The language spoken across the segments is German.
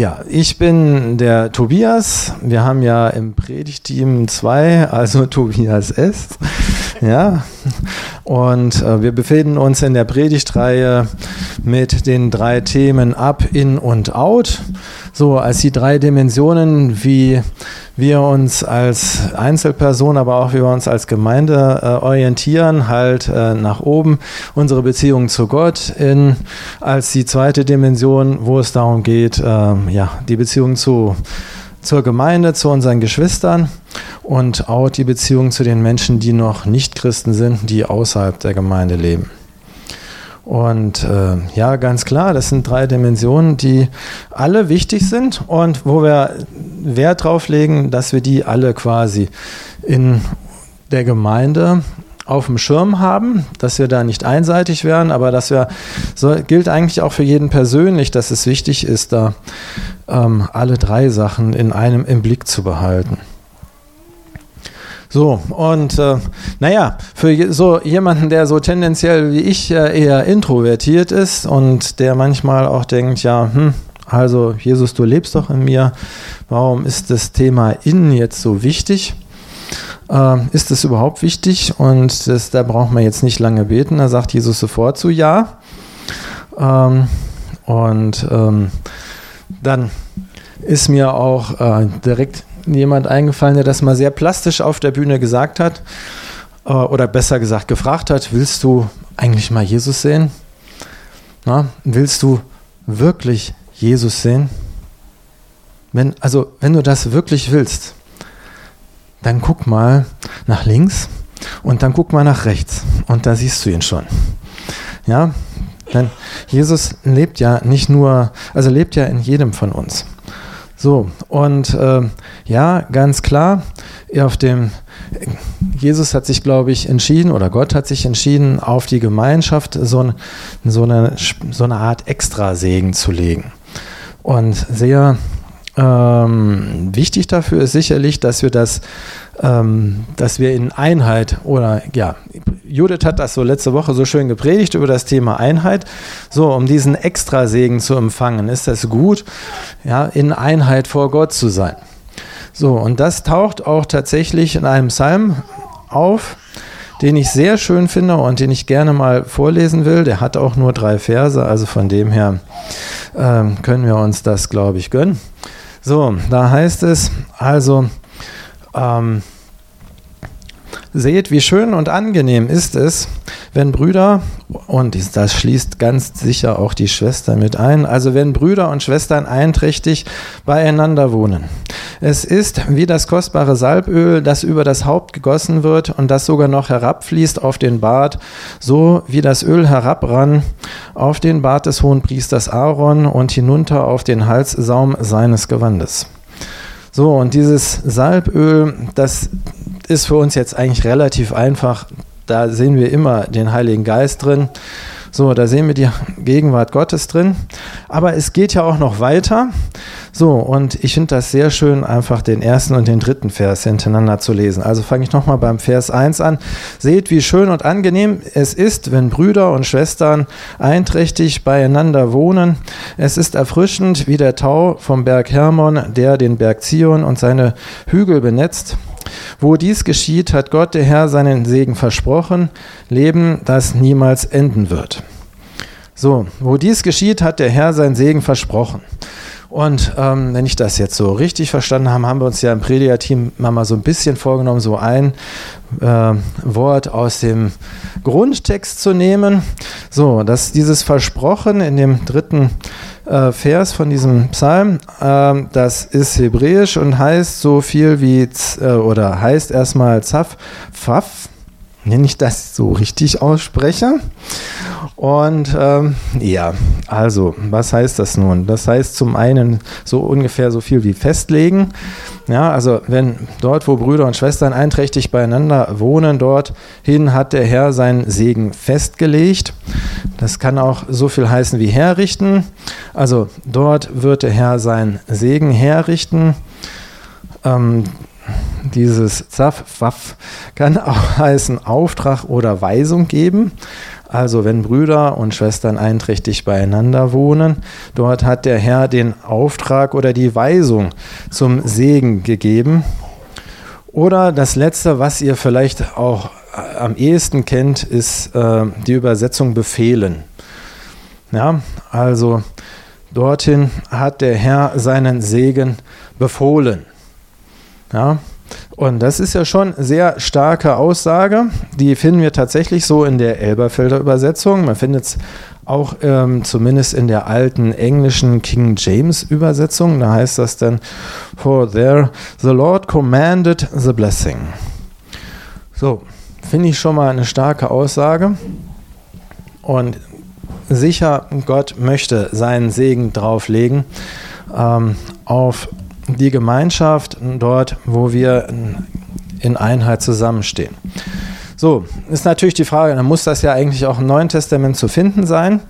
Ja, ich bin der Tobias. Wir haben ja im Predigteam zwei, also Tobias S. Ja, und äh, wir befinden uns in der Predigtreihe mit den drei Themen Up, In und Out. So als die drei Dimensionen, wie wir uns als Einzelperson, aber auch wie wir uns als Gemeinde äh, orientieren, halt äh, nach oben, unsere Beziehung zu Gott in, als die zweite Dimension, wo es darum geht, äh, ja, die Beziehung zu, zur Gemeinde, zu unseren Geschwistern und auch die Beziehung zu den Menschen, die noch nicht Christen sind, die außerhalb der Gemeinde leben. Und äh, ja, ganz klar, das sind drei Dimensionen, die alle wichtig sind und wo wir Wert drauf legen, dass wir die alle quasi in der Gemeinde auf dem Schirm haben, dass wir da nicht einseitig werden, aber dass wir, so gilt eigentlich auch für jeden persönlich, dass es wichtig ist, da ähm, alle drei Sachen in einem im Blick zu behalten. So, und äh, naja, für so jemanden, der so tendenziell wie ich äh, eher introvertiert ist und der manchmal auch denkt, ja, hm, also Jesus, du lebst doch in mir, warum ist das Thema Innen jetzt so wichtig? Äh, ist es überhaupt wichtig? Und das, da braucht man jetzt nicht lange beten, da sagt Jesus sofort zu Ja. Ähm, und ähm, dann ist mir auch äh, direkt jemand eingefallen, der das mal sehr plastisch auf der Bühne gesagt hat, äh, oder besser gesagt gefragt hat, willst du eigentlich mal Jesus sehen? Na, willst du wirklich Jesus sehen? Wenn, also, wenn du das wirklich willst, dann guck mal nach links und dann guck mal nach rechts und da siehst du ihn schon. Ja, denn Jesus lebt ja nicht nur, also lebt ja in jedem von uns. So, und äh, ja, ganz klar, auf dem, Jesus hat sich, glaube ich, entschieden, oder Gott hat sich entschieden, auf die Gemeinschaft so, so, eine, so eine Art Extrasegen zu legen. Und sehr ähm, wichtig dafür ist sicherlich, dass wir das, ähm, dass wir in Einheit oder ja, Judith hat das so letzte Woche so schön gepredigt über das Thema Einheit. So, um diesen Extrasegen zu empfangen, ist das gut, ja, in Einheit vor Gott zu sein. So, und das taucht auch tatsächlich in einem Psalm auf, den ich sehr schön finde und den ich gerne mal vorlesen will. Der hat auch nur drei Verse, also von dem her ähm, können wir uns das, glaube ich, gönnen. So, da heißt es also, ähm, Seht, wie schön und angenehm ist es, wenn Brüder, und das schließt ganz sicher auch die Schwester mit ein, also wenn Brüder und Schwestern einträchtig beieinander wohnen. Es ist wie das kostbare Salböl, das über das Haupt gegossen wird und das sogar noch herabfließt auf den Bart, so wie das Öl herabrann auf den Bart des Hohenpriesters Aaron und hinunter auf den Halssaum seines Gewandes. So, und dieses Salböl, das ist für uns jetzt eigentlich relativ einfach. Da sehen wir immer den Heiligen Geist drin. So, da sehen wir die Gegenwart Gottes drin. Aber es geht ja auch noch weiter. So, und ich finde das sehr schön, einfach den ersten und den dritten Vers hintereinander zu lesen. Also fange ich nochmal beim Vers 1 an. Seht, wie schön und angenehm es ist, wenn Brüder und Schwestern einträchtig beieinander wohnen. Es ist erfrischend wie der Tau vom Berg Hermon, der den Berg Zion und seine Hügel benetzt. Wo dies geschieht, hat Gott der Herr seinen Segen versprochen, Leben, das niemals enden wird. So, wo dies geschieht, hat der Herr seinen Segen versprochen. Und ähm, wenn ich das jetzt so richtig verstanden habe, haben wir uns ja im Prediger-Team mal so ein bisschen vorgenommen, so ein äh, Wort aus dem Grundtext zu nehmen. So, dass dieses Versprochen in dem dritten äh, Vers von diesem Psalm, äh, das ist hebräisch und heißt so viel wie, äh, oder heißt erstmal Zaf, Pfaff, wenn ich das so richtig ausspreche. Und ähm, ja, also, was heißt das nun? Das heißt zum einen so ungefähr so viel wie festlegen. Ja, also wenn dort, wo Brüder und Schwestern einträchtig beieinander wohnen, dorthin hat der Herr seinen Segen festgelegt. Das kann auch so viel heißen wie herrichten. Also dort wird der Herr seinen Segen herrichten. Ähm, dieses Zaf, Waff kann auch heißen Auftrag oder Weisung geben. Also wenn Brüder und Schwestern einträchtig beieinander wohnen, dort hat der Herr den Auftrag oder die Weisung zum Segen gegeben. Oder das letzte, was ihr vielleicht auch am ehesten kennt, ist äh, die Übersetzung befehlen. Ja, also dorthin hat der Herr seinen Segen befohlen. Ja, und das ist ja schon sehr starke Aussage. Die finden wir tatsächlich so in der Elberfelder Übersetzung. Man findet es auch ähm, zumindest in der alten englischen King James Übersetzung. Da heißt das dann, For there the Lord commanded the blessing. So, finde ich schon mal eine starke Aussage. Und sicher, Gott möchte seinen Segen drauflegen ähm, auf die Gemeinschaft dort, wo wir in Einheit zusammenstehen. So, ist natürlich die Frage, dann muss das ja eigentlich auch im Neuen Testament zu finden sein.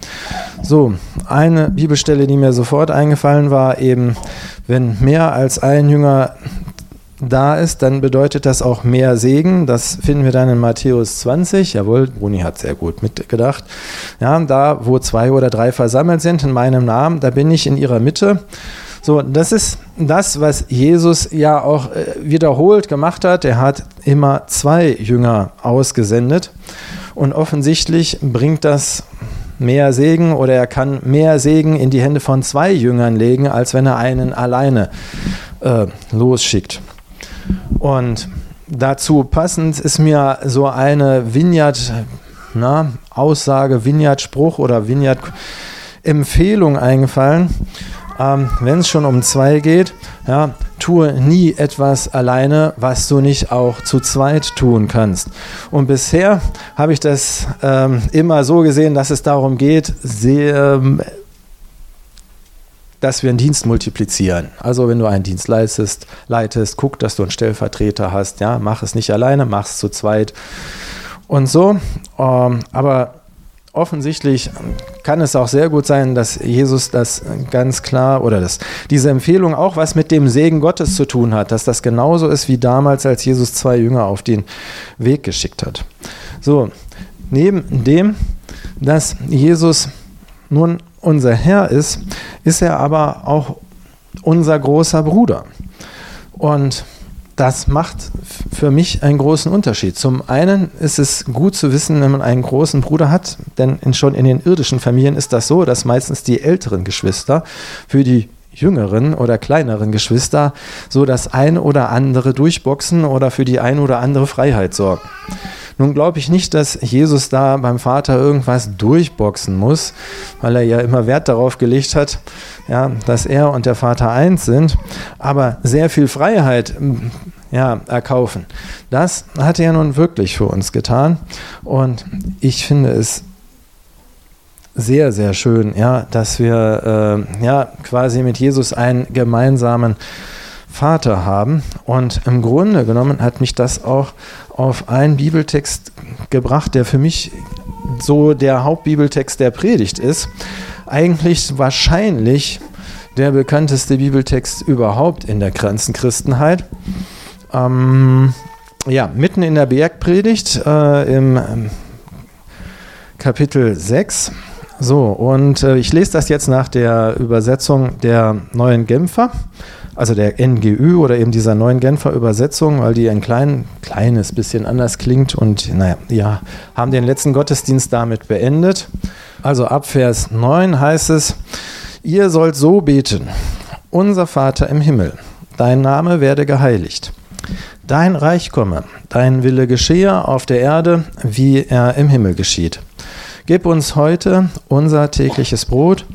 So, eine Bibelstelle, die mir sofort eingefallen war, eben, wenn mehr als ein Jünger da ist, dann bedeutet das auch mehr Segen. Das finden wir dann in Matthäus 20. Jawohl, Bruni hat sehr gut mitgedacht. Ja, da, wo zwei oder drei versammelt sind in meinem Namen, da bin ich in ihrer Mitte. So, das ist das, was Jesus ja auch äh, wiederholt gemacht hat. Er hat immer zwei Jünger ausgesendet und offensichtlich bringt das mehr Segen oder er kann mehr Segen in die Hände von zwei Jüngern legen, als wenn er einen alleine äh, losschickt. Und dazu passend ist mir so eine Vineyard, na, Aussage, Vineyard-Spruch oder Vineyard-Empfehlung eingefallen ähm, wenn es schon um zwei geht, ja, tue nie etwas alleine, was du nicht auch zu zweit tun kannst. Und bisher habe ich das ähm, immer so gesehen, dass es darum geht, sehr, ähm, dass wir einen Dienst multiplizieren. Also wenn du einen Dienst leistest, leitest, guck, dass du einen Stellvertreter hast. Ja, mach es nicht alleine, mach es zu zweit und so. Ähm, aber offensichtlich kann es auch sehr gut sein, dass Jesus das ganz klar oder dass diese Empfehlung auch was mit dem Segen Gottes zu tun hat, dass das genauso ist wie damals, als Jesus zwei Jünger auf den Weg geschickt hat. So, neben dem, dass Jesus nun unser Herr ist, ist er aber auch unser großer Bruder. Und das macht für mich einen großen Unterschied. Zum einen ist es gut zu wissen, wenn man einen großen Bruder hat, denn in, schon in den irdischen Familien ist das so, dass meistens die älteren Geschwister für die jüngeren oder kleineren Geschwister so das ein oder andere durchboxen oder für die ein oder andere Freiheit sorgen. Nun glaube ich nicht, dass Jesus da beim Vater irgendwas durchboxen muss, weil er ja immer Wert darauf gelegt hat, ja, dass er und der Vater eins sind, aber sehr viel Freiheit ja, erkaufen. Das hat er nun wirklich für uns getan und ich finde es sehr, sehr schön, ja, dass wir äh, ja, quasi mit Jesus einen gemeinsamen Vater haben. Und im Grunde genommen hat mich das auch auf einen Bibeltext gebracht, der für mich so der Hauptbibeltext der Predigt ist. Eigentlich wahrscheinlich der bekannteste Bibeltext überhaupt in der Christenheit. Ähm, ja, mitten in der Bergpredigt äh, im ähm, Kapitel 6. So, und äh, ich lese das jetzt nach der Übersetzung der neuen Genfer, also der NGÜ oder eben dieser neuen Genfer Übersetzung, weil die ein klein, kleines bisschen anders klingt und naja, ja, haben den letzten Gottesdienst damit beendet. Also ab Vers 9 heißt es, ihr sollt so beten, unser Vater im Himmel, dein Name werde geheiligt Dein Reich komme, dein Wille geschehe auf der Erde, wie er im Himmel geschieht. Gib uns heute unser tägliches Brot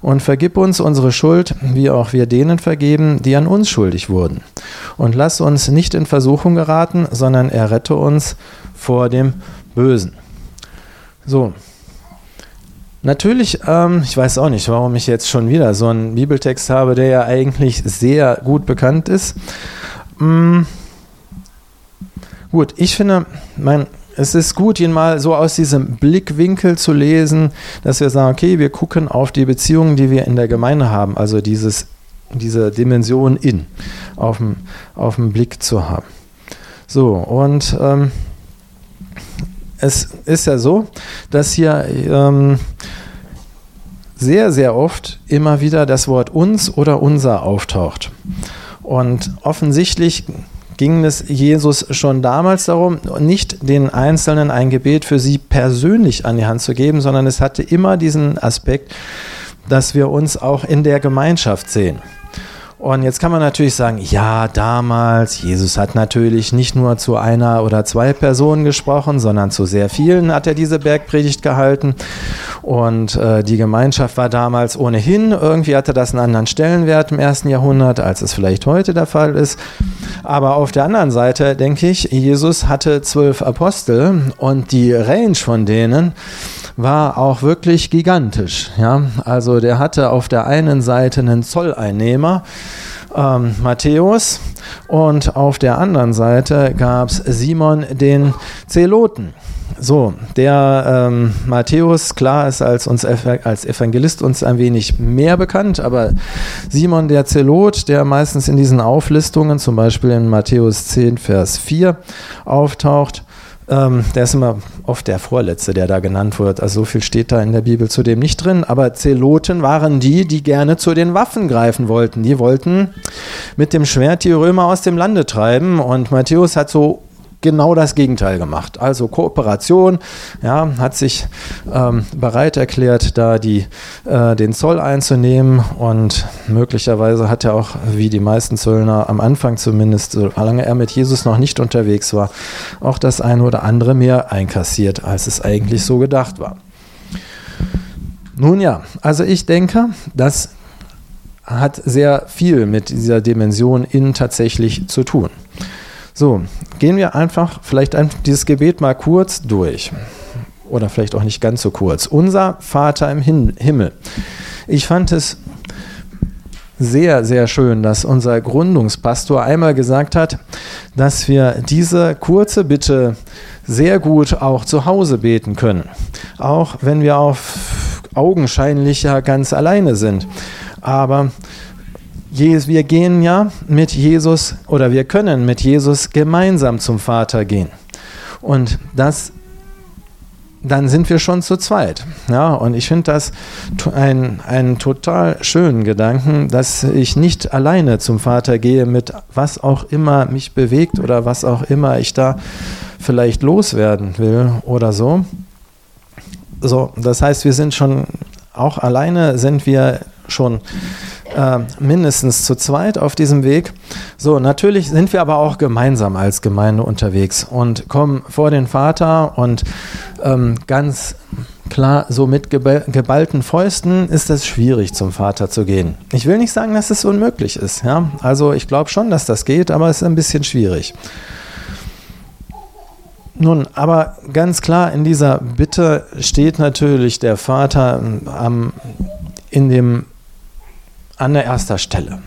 und vergib uns unsere Schuld, wie auch wir denen vergeben, die an uns schuldig wurden. Und lass uns nicht in Versuchung geraten, sondern errette uns vor dem Bösen. So. Natürlich, ähm, ich weiß auch nicht, warum ich jetzt schon wieder so einen Bibeltext habe, der ja eigentlich sehr gut bekannt ist. Hm. Gut, ich finde, mein, es ist gut, ihn mal so aus diesem Blickwinkel zu lesen, dass wir sagen, okay, wir gucken auf die Beziehungen, die wir in der Gemeinde haben, also dieses, diese Dimension in, auf dem, auf dem Blick zu haben. So, und ähm, es ist ja so, dass hier ähm, sehr, sehr oft immer wieder das Wort uns oder unser auftaucht. Und offensichtlich ging es Jesus schon damals darum, nicht den Einzelnen ein Gebet für sie persönlich an die Hand zu geben, sondern es hatte immer diesen Aspekt, dass wir uns auch in der Gemeinschaft sehen. Und jetzt kann man natürlich sagen, ja, damals, Jesus hat natürlich nicht nur zu einer oder zwei Personen gesprochen, sondern zu sehr vielen hat er diese Bergpredigt gehalten. Und äh, die Gemeinschaft war damals ohnehin, irgendwie hatte das einen anderen Stellenwert im ersten Jahrhundert, als es vielleicht heute der Fall ist. Aber auf der anderen Seite denke ich, Jesus hatte zwölf Apostel und die Range von denen war auch wirklich gigantisch. Ja? Also der hatte auf der einen Seite einen Zolleinnehmer, ähm, Matthäus, und auf der anderen Seite gab es Simon den Zeloten. So, der ähm, Matthäus, klar, ist als, uns, als Evangelist uns ein wenig mehr bekannt, aber Simon der Zelot, der meistens in diesen Auflistungen, zum Beispiel in Matthäus 10, Vers 4, auftaucht, ähm, der ist immer oft der Vorletzte, der da genannt wird. Also so viel steht da in der Bibel zudem nicht drin. Aber Zeloten waren die, die gerne zu den Waffen greifen wollten. Die wollten mit dem Schwert die Römer aus dem Lande treiben. Und Matthäus hat so genau das Gegenteil gemacht. Also Kooperation, ja, hat sich ähm, bereit erklärt, da die, äh, den Zoll einzunehmen und möglicherweise hat er auch, wie die meisten Zöllner am Anfang zumindest, solange er mit Jesus noch nicht unterwegs war, auch das eine oder andere mehr einkassiert, als es eigentlich so gedacht war. Nun ja, also ich denke, das hat sehr viel mit dieser Dimension in tatsächlich zu tun. So, gehen wir einfach vielleicht dieses Gebet mal kurz durch. Oder vielleicht auch nicht ganz so kurz. Unser Vater im Himmel. Ich fand es sehr, sehr schön, dass unser Gründungspastor einmal gesagt hat, dass wir diese kurze Bitte sehr gut auch zu Hause beten können. Auch wenn wir auf augenscheinlich ja ganz alleine sind. Aber wir gehen ja mit Jesus oder wir können mit Jesus gemeinsam zum Vater gehen. Und das dann sind wir schon zu zweit. Ja, und ich finde das einen, einen total schönen Gedanken, dass ich nicht alleine zum Vater gehe mit was auch immer mich bewegt oder was auch immer ich da vielleicht loswerden will oder so. So, das heißt, wir sind schon auch alleine sind wir schon äh, mindestens zu zweit auf diesem Weg. So, natürlich sind wir aber auch gemeinsam als Gemeinde unterwegs und kommen vor den Vater und ähm, ganz klar, so mit geballten Fäusten ist es schwierig, zum Vater zu gehen. Ich will nicht sagen, dass es unmöglich ist. Ja? Also ich glaube schon, dass das geht, aber es ist ein bisschen schwierig. Nun, aber ganz klar in dieser Bitte steht natürlich der Vater am, in dem an der erster Stelle.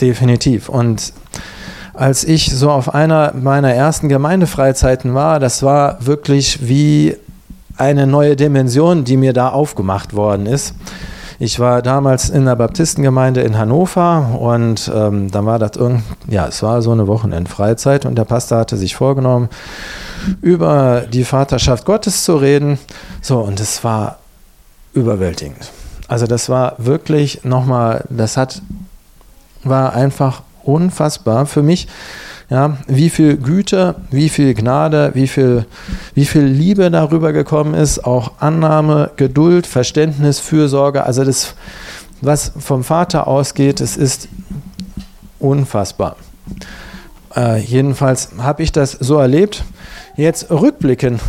Definitiv. Und als ich so auf einer meiner ersten Gemeindefreizeiten war, das war wirklich wie eine neue Dimension, die mir da aufgemacht worden ist. Ich war damals in der Baptistengemeinde in Hannover und ähm, dann war das irgend, ja, es war so eine Wochenendfreizeit und der Pastor hatte sich vorgenommen, über die Vaterschaft Gottes zu reden. So, und es war überwältigend. Also das war wirklich nochmal, das hat, war einfach unfassbar für mich. Ja, wie viel Güte, wie viel Gnade, wie viel, wie viel Liebe darüber gekommen ist, auch Annahme, Geduld, Verständnis, Fürsorge. Also das, was vom Vater ausgeht, es ist unfassbar. Äh, jedenfalls habe ich das so erlebt. Jetzt rückblickend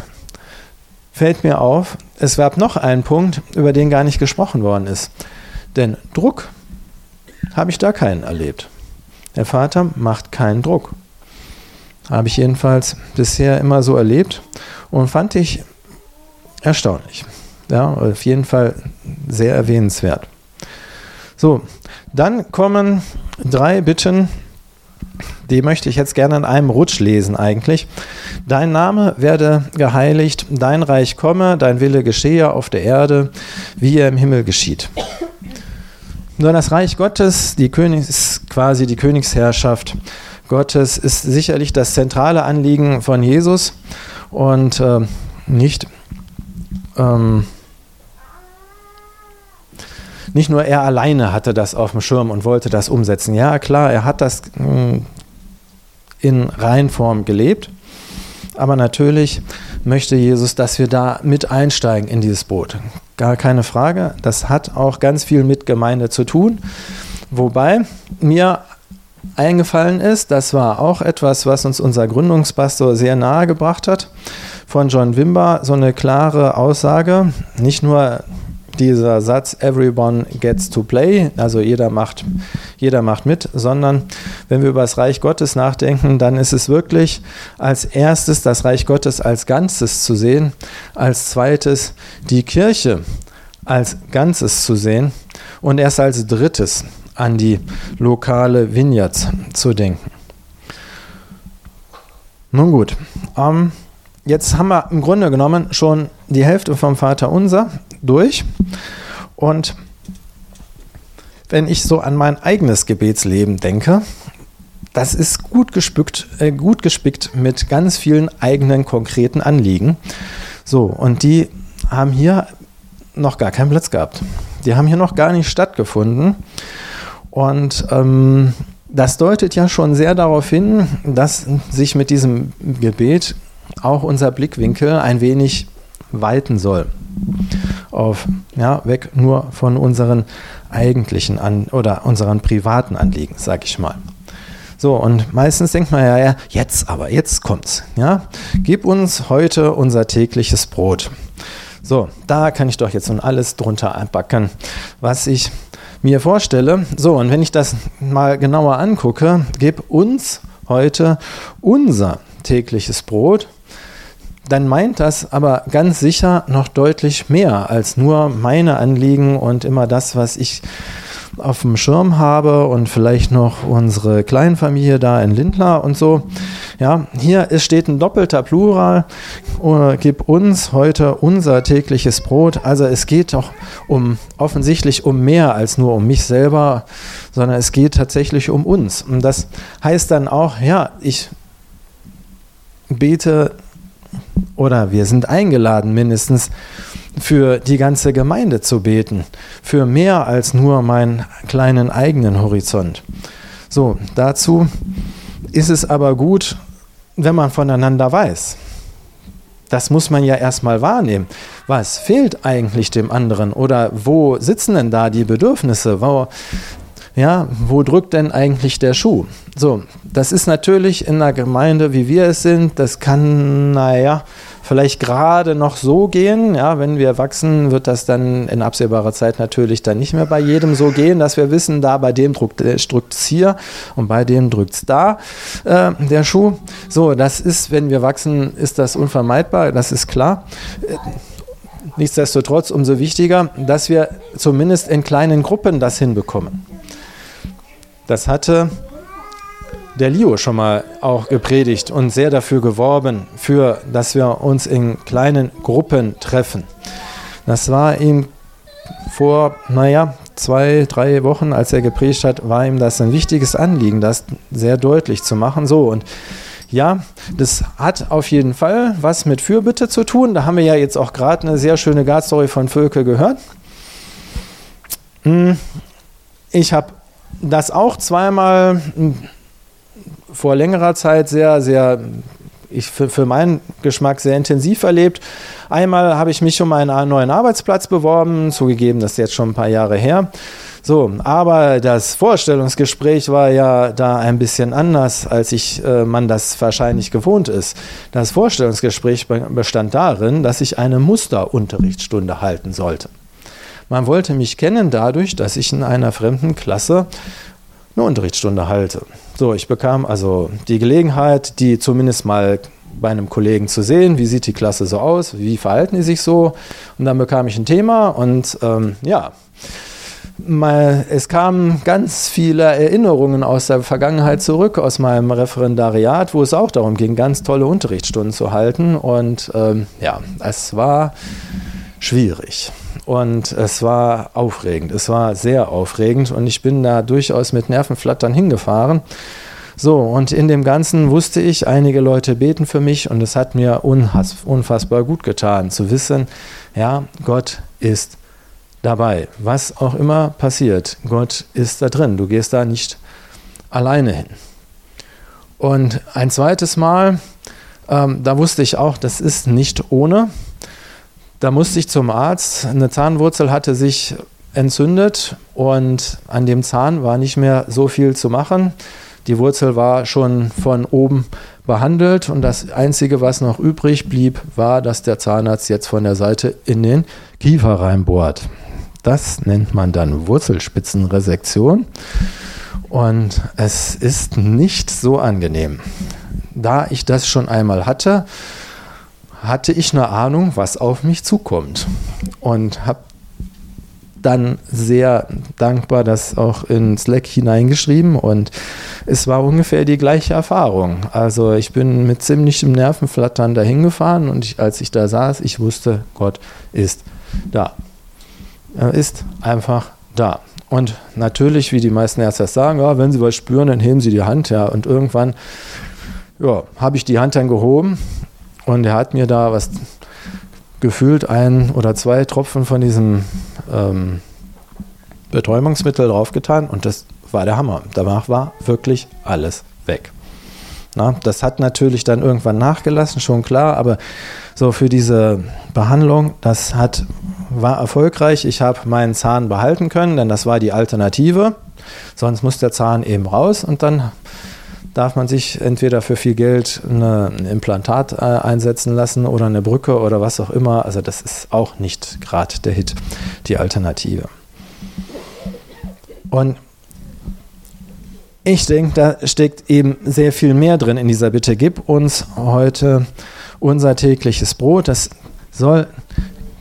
fällt mir auf, es gab noch einen Punkt, über den gar nicht gesprochen worden ist. Denn Druck habe ich da keinen erlebt. Der Vater macht keinen Druck. Habe ich jedenfalls bisher immer so erlebt und fand ich erstaunlich. Ja, auf jeden Fall sehr erwähnenswert. So, dann kommen drei Bitten die möchte ich jetzt gerne in einem Rutsch lesen eigentlich. Dein Name werde geheiligt, dein Reich komme, dein Wille geschehe auf der Erde, wie er im Himmel geschieht. Nur das Reich Gottes, die Königs, quasi die Königsherrschaft, Gottes ist sicherlich das zentrale Anliegen von Jesus und äh, nicht, ähm, nicht nur er alleine hatte das auf dem Schirm und wollte das umsetzen. Ja, klar, er hat das hm, in Reinform gelebt, aber natürlich möchte Jesus, dass wir da mit einsteigen in dieses Boot. Gar keine Frage. Das hat auch ganz viel mit Gemeinde zu tun. Wobei mir eingefallen ist, das war auch etwas, was uns unser Gründungspastor sehr nahe gebracht hat, von John Wimber so eine klare Aussage, nicht nur dieser Satz Everyone gets to play, also jeder macht, jeder macht mit, sondern wenn wir über das Reich Gottes nachdenken, dann ist es wirklich als erstes das Reich Gottes als Ganzes zu sehen, als zweites die Kirche als Ganzes zu sehen und erst als drittes an die lokale Vineyards zu denken. Nun gut, ähm, jetzt haben wir im Grunde genommen schon die Hälfte vom Vater Unser durch. Und wenn ich so an mein eigenes Gebetsleben denke, das ist gut gespickt, äh, gut gespickt mit ganz vielen eigenen konkreten Anliegen. So, und die haben hier noch gar keinen Platz gehabt. Die haben hier noch gar nicht stattgefunden. Und ähm, das deutet ja schon sehr darauf hin, dass sich mit diesem Gebet auch unser Blickwinkel ein wenig weiten soll. Auf, ja, weg nur von unseren eigentlichen An oder unseren privaten Anliegen, sag ich mal. So, und meistens denkt man ja, ja, jetzt aber, jetzt kommt's. Ja? Gib uns heute unser tägliches Brot. So, da kann ich doch jetzt nun alles drunter einpacken, was ich mir vorstelle. So, und wenn ich das mal genauer angucke, gib uns heute unser tägliches Brot, dann meint das aber ganz sicher noch deutlich mehr als nur meine Anliegen und immer das, was ich auf dem Schirm habe und vielleicht noch unsere Kleinfamilie da in Lindlar und so. Ja, hier steht ein doppelter Plural. Uh, gib uns heute unser tägliches Brot. Also es geht doch um offensichtlich um mehr als nur um mich selber, sondern es geht tatsächlich um uns. Und das heißt dann auch, ja, ich bete oder wir sind eingeladen mindestens für die ganze Gemeinde zu beten, für mehr als nur meinen kleinen eigenen Horizont. So, dazu ist es aber gut, wenn man voneinander weiß. Das muss man ja erstmal wahrnehmen. Was fehlt eigentlich dem anderen oder wo sitzen denn da die Bedürfnisse? Wo, ja, wo drückt denn eigentlich der Schuh? So, das ist natürlich in einer Gemeinde, wie wir es sind, das kann, naja, vielleicht gerade noch so gehen. Ja, wenn wir wachsen, wird das dann in absehbarer Zeit natürlich dann nicht mehr bei jedem so gehen, dass wir wissen, da bei dem drückt es hier und bei dem drückt es da äh, der Schuh. So, das ist, wenn wir wachsen, ist das unvermeidbar, das ist klar. Nichtsdestotrotz umso wichtiger, dass wir zumindest in kleinen Gruppen das hinbekommen. Das hatte der Leo schon mal auch gepredigt und sehr dafür geworben, für, dass wir uns in kleinen Gruppen treffen. Das war ihm vor, naja, zwei, drei Wochen, als er gepredigt hat, war ihm das ein wichtiges Anliegen, das sehr deutlich zu machen. So, und ja, das hat auf jeden Fall was mit Fürbitte zu tun. Da haben wir ja jetzt auch gerade eine sehr schöne Guard-Story von Völke gehört. Hm, ich habe das auch zweimal vor längerer Zeit sehr, sehr, ich für, für meinen Geschmack sehr intensiv erlebt. Einmal habe ich mich um einen neuen Arbeitsplatz beworben, zugegeben, das ist jetzt schon ein paar Jahre her. So, aber das Vorstellungsgespräch war ja da ein bisschen anders, als ich äh, man das wahrscheinlich gewohnt ist. Das Vorstellungsgespräch bestand darin, dass ich eine Musterunterrichtsstunde halten sollte. Man wollte mich kennen dadurch, dass ich in einer fremden Klasse eine Unterrichtsstunde halte. So, ich bekam also die Gelegenheit, die zumindest mal bei einem Kollegen zu sehen, wie sieht die Klasse so aus, wie verhalten die sich so. Und dann bekam ich ein Thema und ähm, ja, mal, es kamen ganz viele Erinnerungen aus der Vergangenheit zurück, aus meinem Referendariat, wo es auch darum ging, ganz tolle Unterrichtsstunden zu halten. Und ähm, ja, es war schwierig. Und es war aufregend. Es war sehr aufregend und ich bin da durchaus mit Nervenflattern hingefahren. So, und in dem Ganzen wusste ich, einige Leute beten für mich und es hat mir unfassbar gut getan zu wissen, ja, Gott ist dabei. Was auch immer passiert, Gott ist da drin. Du gehst da nicht alleine hin. Und ein zweites Mal, ähm, da wusste ich auch, das ist nicht ohne. Da musste ich zum Arzt. Eine Zahnwurzel hatte sich entzündet und an dem Zahn war nicht mehr so viel zu machen. Die Wurzel war schon von oben behandelt und das Einzige, was noch übrig blieb, war, dass der Zahnarzt jetzt von der Seite in den Kiefer reinbohrt. Das nennt man dann Wurzelspitzenresektion und es ist nicht so angenehm. Da ich das schon einmal hatte, hatte ich eine Ahnung, was auf mich zukommt und habe dann sehr dankbar das auch in Slack hineingeschrieben und es war ungefähr die gleiche Erfahrung. Also ich bin mit ziemlichem Nervenflattern dahin gefahren und ich, als ich da saß, ich wusste, Gott ist da. Er ist einfach da. Und natürlich, wie die meisten Ärzte sagen, ja, wenn sie was spüren, dann heben sie die Hand her. Und irgendwann ja, habe ich die Hand dann gehoben und er hat mir da was gefühlt ein oder zwei Tropfen von diesem ähm, Betäubungsmittel draufgetan und das war der Hammer. Danach war wirklich alles weg. Na, das hat natürlich dann irgendwann nachgelassen, schon klar, aber so für diese Behandlung, das hat, war erfolgreich. Ich habe meinen Zahn behalten können, denn das war die Alternative. Sonst muss der Zahn eben raus und dann darf man sich entweder für viel Geld eine, ein Implantat äh, einsetzen lassen oder eine Brücke oder was auch immer. Also das ist auch nicht gerade der Hit, die Alternative. Und ich denke, da steckt eben sehr viel mehr drin in dieser Bitte. Gib uns heute unser tägliches Brot. Das soll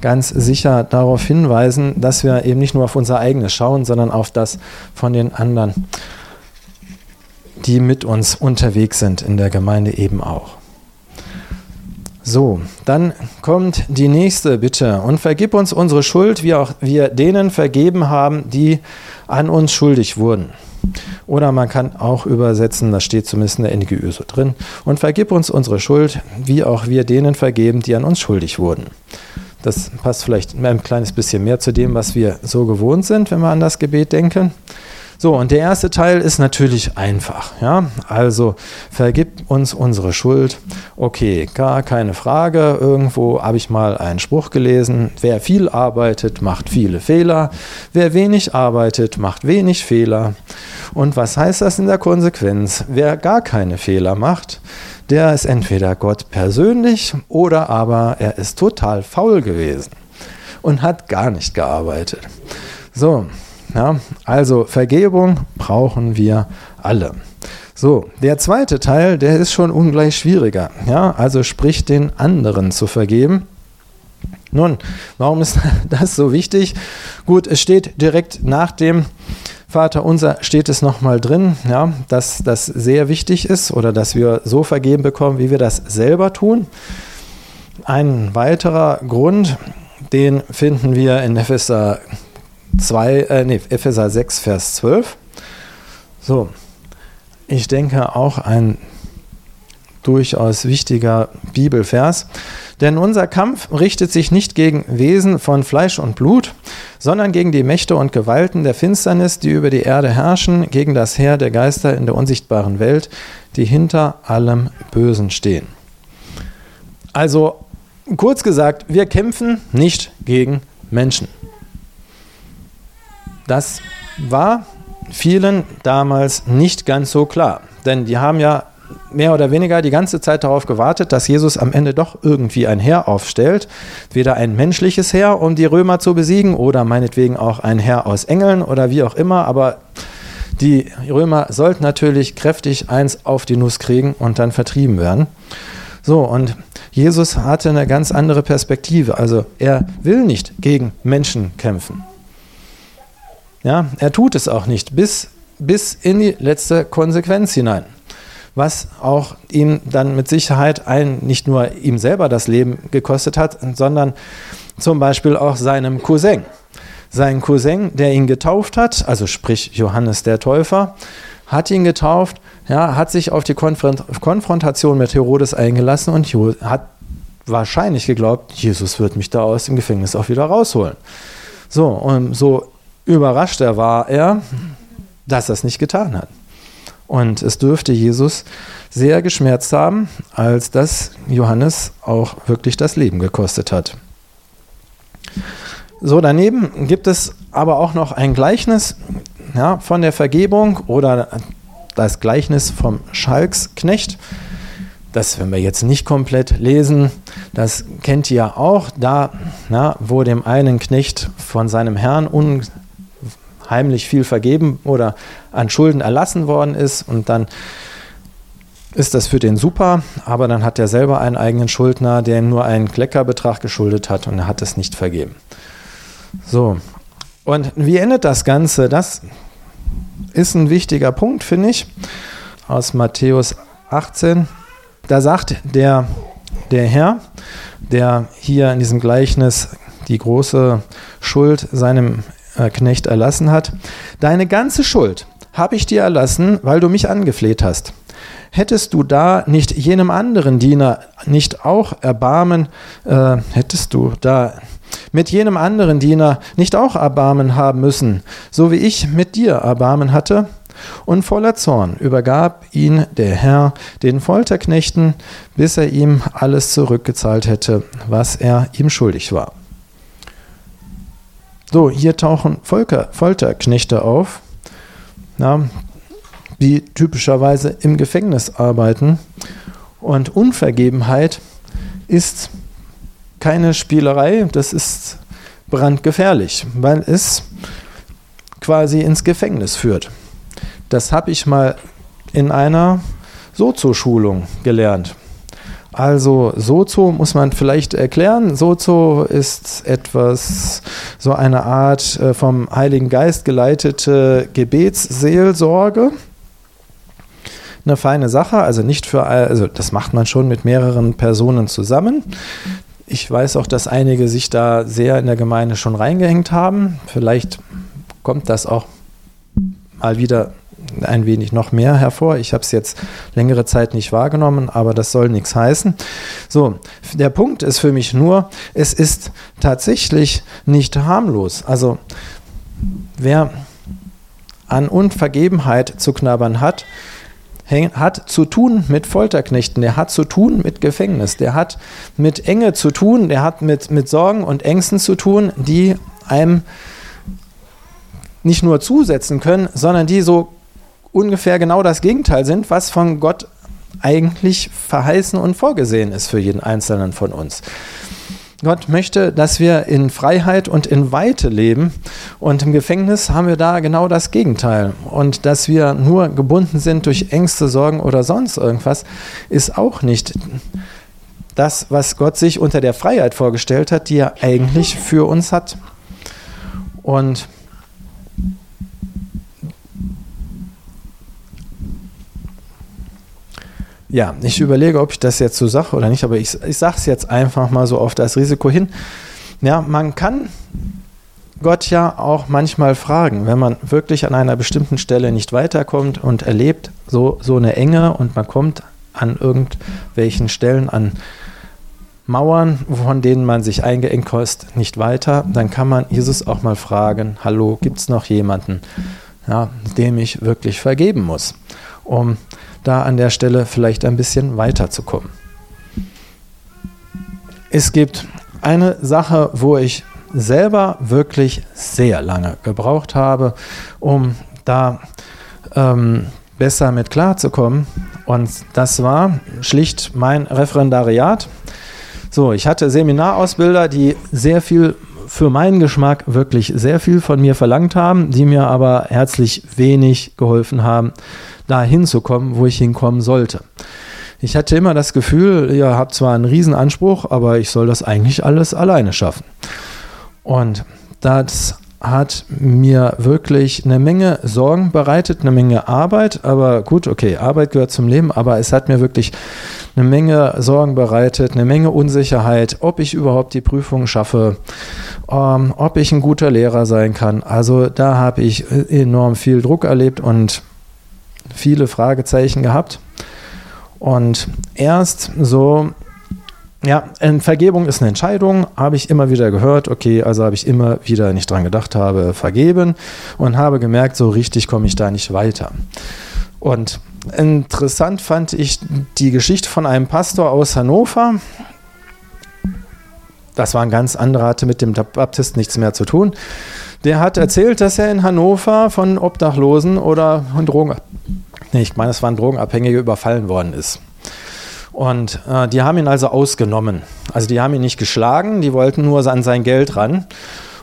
ganz sicher darauf hinweisen, dass wir eben nicht nur auf unser eigenes schauen, sondern auf das von den anderen die mit uns unterwegs sind in der Gemeinde eben auch. So, dann kommt die nächste Bitte. Und vergib uns unsere Schuld, wie auch wir denen vergeben haben, die an uns schuldig wurden. Oder man kann auch übersetzen, das steht zumindest in der NGÜ so drin. Und vergib uns unsere Schuld, wie auch wir denen vergeben, die an uns schuldig wurden. Das passt vielleicht ein kleines bisschen mehr zu dem, was wir so gewohnt sind, wenn wir an das Gebet denken. So, und der erste Teil ist natürlich einfach. Ja? Also vergib uns unsere Schuld. Okay, gar keine Frage. Irgendwo habe ich mal einen Spruch gelesen. Wer viel arbeitet, macht viele Fehler. Wer wenig arbeitet, macht wenig Fehler. Und was heißt das in der Konsequenz? Wer gar keine Fehler macht, der ist entweder Gott persönlich oder aber er ist total faul gewesen und hat gar nicht gearbeitet. So, ja, also Vergebung brauchen wir alle. So, der zweite Teil, der ist schon ungleich schwieriger. Ja, also sprich den anderen zu vergeben. Nun, warum ist das so wichtig? Gut, es steht direkt nach dem Vater unser steht es nochmal drin, ja, dass das sehr wichtig ist oder dass wir so vergeben bekommen, wie wir das selber tun. Ein weiterer Grund, den finden wir in Epheser 2, äh, nee, Epheser 6, Vers 12. So, ich denke auch ein durchaus wichtiger Bibelvers. Denn unser Kampf richtet sich nicht gegen Wesen von Fleisch und Blut, sondern gegen die Mächte und Gewalten der Finsternis, die über die Erde herrschen, gegen das Heer der Geister in der unsichtbaren Welt, die hinter allem Bösen stehen. Also kurz gesagt, wir kämpfen nicht gegen Menschen. Das war vielen damals nicht ganz so klar, denn die haben ja mehr oder weniger die ganze Zeit darauf gewartet, dass Jesus am Ende doch irgendwie ein Heer aufstellt. Weder ein menschliches Heer, um die Römer zu besiegen, oder meinetwegen auch ein Heer aus Engeln oder wie auch immer, aber die Römer sollten natürlich kräftig eins auf die Nuss kriegen und dann vertrieben werden. So, und Jesus hatte eine ganz andere Perspektive. Also er will nicht gegen Menschen kämpfen. Ja, er tut es auch nicht bis, bis in die letzte Konsequenz hinein. Was auch ihm dann mit Sicherheit ein, nicht nur ihm selber das Leben gekostet hat, sondern zum Beispiel auch seinem Cousin. Sein Cousin, der ihn getauft hat, also sprich Johannes der Täufer, hat ihn getauft, ja, hat sich auf die Konfront Konfrontation mit Herodes eingelassen und hat wahrscheinlich geglaubt, Jesus wird mich da aus dem Gefängnis auch wieder rausholen. So, und so überrascht er war er, dass er es nicht getan hat. Und es dürfte Jesus sehr geschmerzt haben, als das Johannes auch wirklich das Leben gekostet hat. So, daneben gibt es aber auch noch ein Gleichnis ja, von der Vergebung oder das Gleichnis vom Schalksknecht. Das, wenn wir jetzt nicht komplett lesen, das kennt ihr auch, da, na, wo dem einen Knecht von seinem Herrn unheimlich viel vergeben oder an Schulden erlassen worden ist und dann ist das für den super, aber dann hat er selber einen eigenen Schuldner, der ihm nur einen Kleckerbetrag geschuldet hat und er hat es nicht vergeben. So, und wie endet das Ganze? Das ist ein wichtiger Punkt, finde ich, aus Matthäus 18. Da sagt der, der Herr, der hier in diesem Gleichnis die große Schuld seinem äh, Knecht erlassen hat, deine ganze Schuld habe ich dir erlassen, weil du mich angefleht hast. Hättest du da nicht jenem anderen Diener nicht auch Erbarmen, äh, hättest du da mit jenem anderen Diener nicht auch Erbarmen haben müssen, so wie ich mit dir Erbarmen hatte? Und voller Zorn übergab ihn der Herr den Folterknechten, bis er ihm alles zurückgezahlt hätte, was er ihm schuldig war. So, hier tauchen Volker, Folterknechte auf, na, die typischerweise im Gefängnis arbeiten. Und Unvergebenheit ist keine Spielerei, das ist brandgefährlich, weil es quasi ins Gefängnis führt. Das habe ich mal in einer Sozo-Schulung gelernt. Also Sozo muss man vielleicht erklären. Sozo ist etwas, so eine Art äh, vom Heiligen Geist geleitete Gebetsseelsorge. Eine feine Sache, also nicht für, also das macht man schon mit mehreren Personen zusammen. Ich weiß auch, dass einige sich da sehr in der Gemeinde schon reingehängt haben. Vielleicht kommt das auch mal wieder ein wenig noch mehr hervor. Ich habe es jetzt längere Zeit nicht wahrgenommen, aber das soll nichts heißen. So, der Punkt ist für mich nur, es ist tatsächlich nicht harmlos. Also wer an Unvergebenheit zu knabbern hat, hat zu tun mit Folterknechten, der hat zu tun mit Gefängnis, der hat mit Enge zu tun, der hat mit, mit Sorgen und Ängsten zu tun, die einem nicht nur zusetzen können, sondern die so ungefähr genau das Gegenteil sind, was von Gott eigentlich verheißen und vorgesehen ist für jeden Einzelnen von uns. Gott möchte, dass wir in Freiheit und in Weite leben. Und im Gefängnis haben wir da genau das Gegenteil. Und dass wir nur gebunden sind durch Ängste, Sorgen oder sonst irgendwas, ist auch nicht das, was Gott sich unter der Freiheit vorgestellt hat, die er eigentlich für uns hat. Und ja, ich überlege, ob ich das jetzt so sage oder nicht, aber ich, ich sage es jetzt einfach mal so auf das Risiko hin. Ja, man kann Gott ja auch manchmal fragen, wenn man wirklich an einer bestimmten Stelle nicht weiterkommt und erlebt so, so eine Enge und man kommt an irgendwelchen Stellen an Mauern, von denen man sich eingeengt kostet, nicht weiter, dann kann man Jesus auch mal fragen, hallo, gibt es noch jemanden, ja, dem ich wirklich vergeben muss, um da an der Stelle vielleicht ein bisschen weiterzukommen. Es gibt eine Sache, wo ich selber wirklich sehr lange gebraucht habe, um da ähm, besser mit klarzukommen. Und das war schlicht mein Referendariat. So, ich hatte Seminarausbilder, die sehr viel für meinen Geschmack wirklich sehr viel von mir verlangt haben, die mir aber herzlich wenig geholfen haben, da hinzukommen, wo ich hinkommen sollte. Ich hatte immer das Gefühl, ihr habt zwar einen Riesenanspruch, aber ich soll das eigentlich alles alleine schaffen. Und das hat mir wirklich eine Menge Sorgen bereitet, eine Menge Arbeit, aber gut, okay, Arbeit gehört zum Leben, aber es hat mir wirklich eine Menge Sorgen bereitet, eine Menge Unsicherheit, ob ich überhaupt die Prüfung schaffe, ähm, ob ich ein guter Lehrer sein kann. Also da habe ich enorm viel Druck erlebt und viele Fragezeichen gehabt. Und erst so, ja, Vergebung ist eine Entscheidung, habe ich immer wieder gehört. Okay, also habe ich immer wieder nicht dran gedacht habe, vergeben und habe gemerkt, so richtig komme ich da nicht weiter. Und interessant fand ich die Geschichte von einem Pastor aus Hannover. Das war ein ganz anderer, hatte mit dem Baptist nichts mehr zu tun. Der hat erzählt, dass er in Hannover von Obdachlosen oder Drogen, nee, ich meine, es waren Drogenabhängige überfallen worden ist. Und äh, die haben ihn also ausgenommen. Also die haben ihn nicht geschlagen, die wollten nur an sein Geld ran.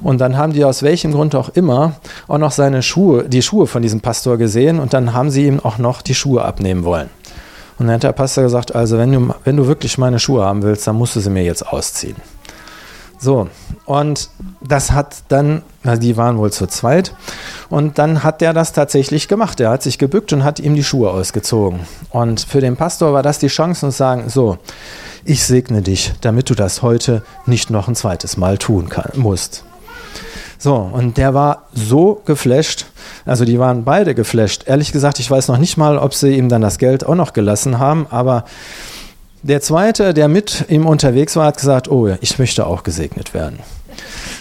Und dann haben die aus welchem Grund auch immer auch noch seine Schuhe, die Schuhe von diesem Pastor gesehen und dann haben sie ihm auch noch die Schuhe abnehmen wollen. Und dann hat der Pastor gesagt, also wenn du, wenn du wirklich meine Schuhe haben willst, dann musst du sie mir jetzt ausziehen. So, und das hat dann, die waren wohl zu zweit, und dann hat der das tatsächlich gemacht. Er hat sich gebückt und hat ihm die Schuhe ausgezogen. Und für den Pastor war das die Chance, zu sagen, so, ich segne dich, damit du das heute nicht noch ein zweites Mal tun kann, musst. So, und der war so geflasht, also die waren beide geflasht. Ehrlich gesagt, ich weiß noch nicht mal, ob sie ihm dann das Geld auch noch gelassen haben, aber der zweite, der mit ihm unterwegs war, hat gesagt, oh, ich möchte auch gesegnet werden.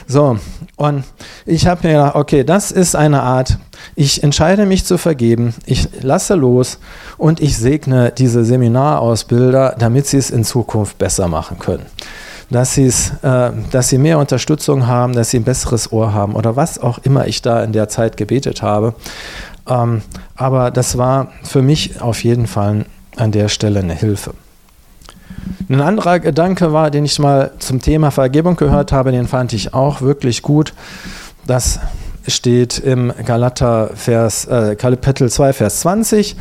So, und ich habe mir gedacht, okay, das ist eine Art, ich entscheide mich zu vergeben, ich lasse los und ich segne diese Seminarausbilder, damit sie es in Zukunft besser machen können. Dass, äh, dass sie mehr Unterstützung haben, dass sie ein besseres Ohr haben oder was auch immer ich da in der Zeit gebetet habe. Ähm, aber das war für mich auf jeden Fall an der Stelle eine Hilfe. Ein anderer Gedanke war, den ich mal zum Thema Vergebung gehört habe, den fand ich auch wirklich gut. Das steht im Galater Vers, äh, Kapitel 2, Vers 20.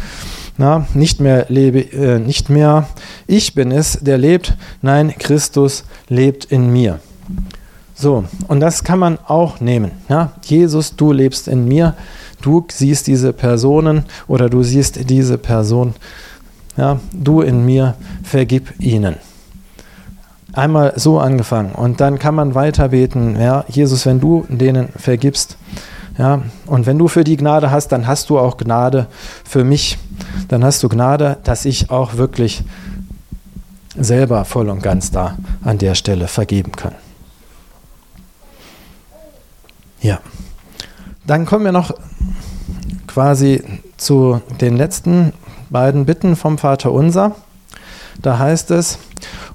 Na, nicht mehr lebe, äh, nicht mehr ich bin es, der lebt, nein, Christus lebt in mir. So, und das kann man auch nehmen. Ja? Jesus, du lebst in mir, du siehst diese Personen oder du siehst diese Person ja, du in mir, vergib ihnen. Einmal so angefangen und dann kann man weiter beten, ja, Jesus, wenn du denen vergibst, ja, und wenn du für die Gnade hast, dann hast du auch Gnade für mich. Dann hast du Gnade, dass ich auch wirklich selber voll und ganz da an der Stelle vergeben kann. Ja. Dann kommen wir noch quasi zu den letzten beiden Bitten vom Vater unser. Da heißt es,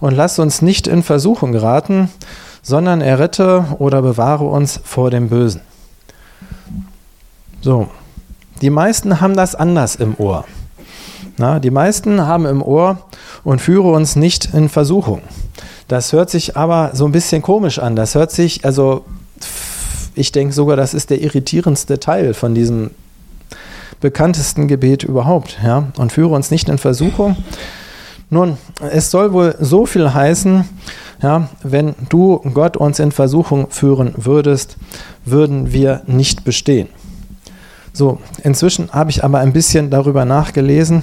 und lass uns nicht in Versuchung geraten, sondern errette oder bewahre uns vor dem Bösen. So, die meisten haben das anders im Ohr. Na, die meisten haben im Ohr und führe uns nicht in Versuchung. Das hört sich aber so ein bisschen komisch an. Das hört sich, also ich denke sogar, das ist der irritierendste Teil von diesem bekanntesten Gebet überhaupt. Ja? Und führe uns nicht in Versuchung. Nun, es soll wohl so viel heißen, ja, wenn du Gott uns in Versuchung führen würdest, würden wir nicht bestehen. So, inzwischen habe ich aber ein bisschen darüber nachgelesen.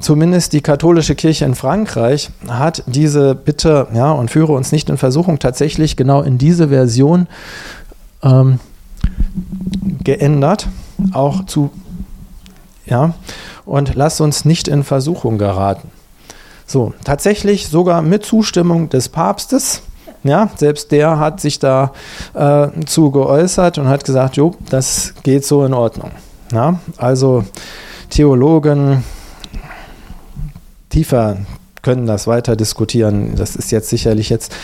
Zumindest die katholische Kirche in Frankreich hat diese Bitte, ja, und führe uns nicht in Versuchung, tatsächlich genau in diese Version ähm, geändert, auch zu ja, und lass uns nicht in Versuchung geraten. So, tatsächlich sogar mit Zustimmung des Papstes. Ja, selbst der hat sich da äh, zu geäußert und hat gesagt, jo, das geht so in Ordnung. Ja, also Theologen tiefer können das weiter diskutieren. Das ist jetzt sicherlich jetzt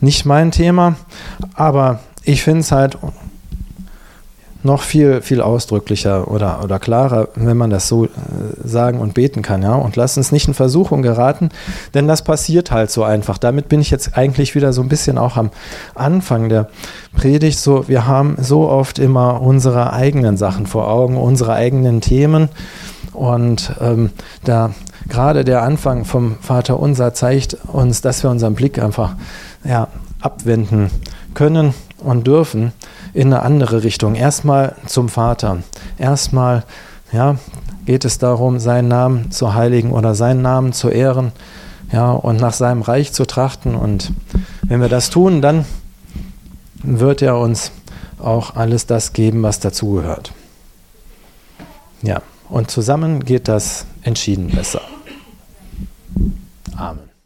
nicht mein Thema, aber ich finde es halt noch viel, viel ausdrücklicher oder, oder klarer, wenn man das so äh, sagen und beten kann, ja. Und lass uns nicht in Versuchung geraten, denn das passiert halt so einfach. Damit bin ich jetzt eigentlich wieder so ein bisschen auch am Anfang der Predigt. So, wir haben so oft immer unsere eigenen Sachen vor Augen, unsere eigenen Themen. Und ähm, da gerade der Anfang vom Vater Unser zeigt uns, dass wir unseren Blick einfach ja, abwenden können und dürfen in eine andere Richtung. Erstmal zum Vater. Erstmal ja, geht es darum, seinen Namen zu heiligen oder seinen Namen zu ehren ja, und nach seinem Reich zu trachten. Und wenn wir das tun, dann wird er uns auch alles das geben, was dazugehört. Ja, Und zusammen geht das entschieden besser. Amen.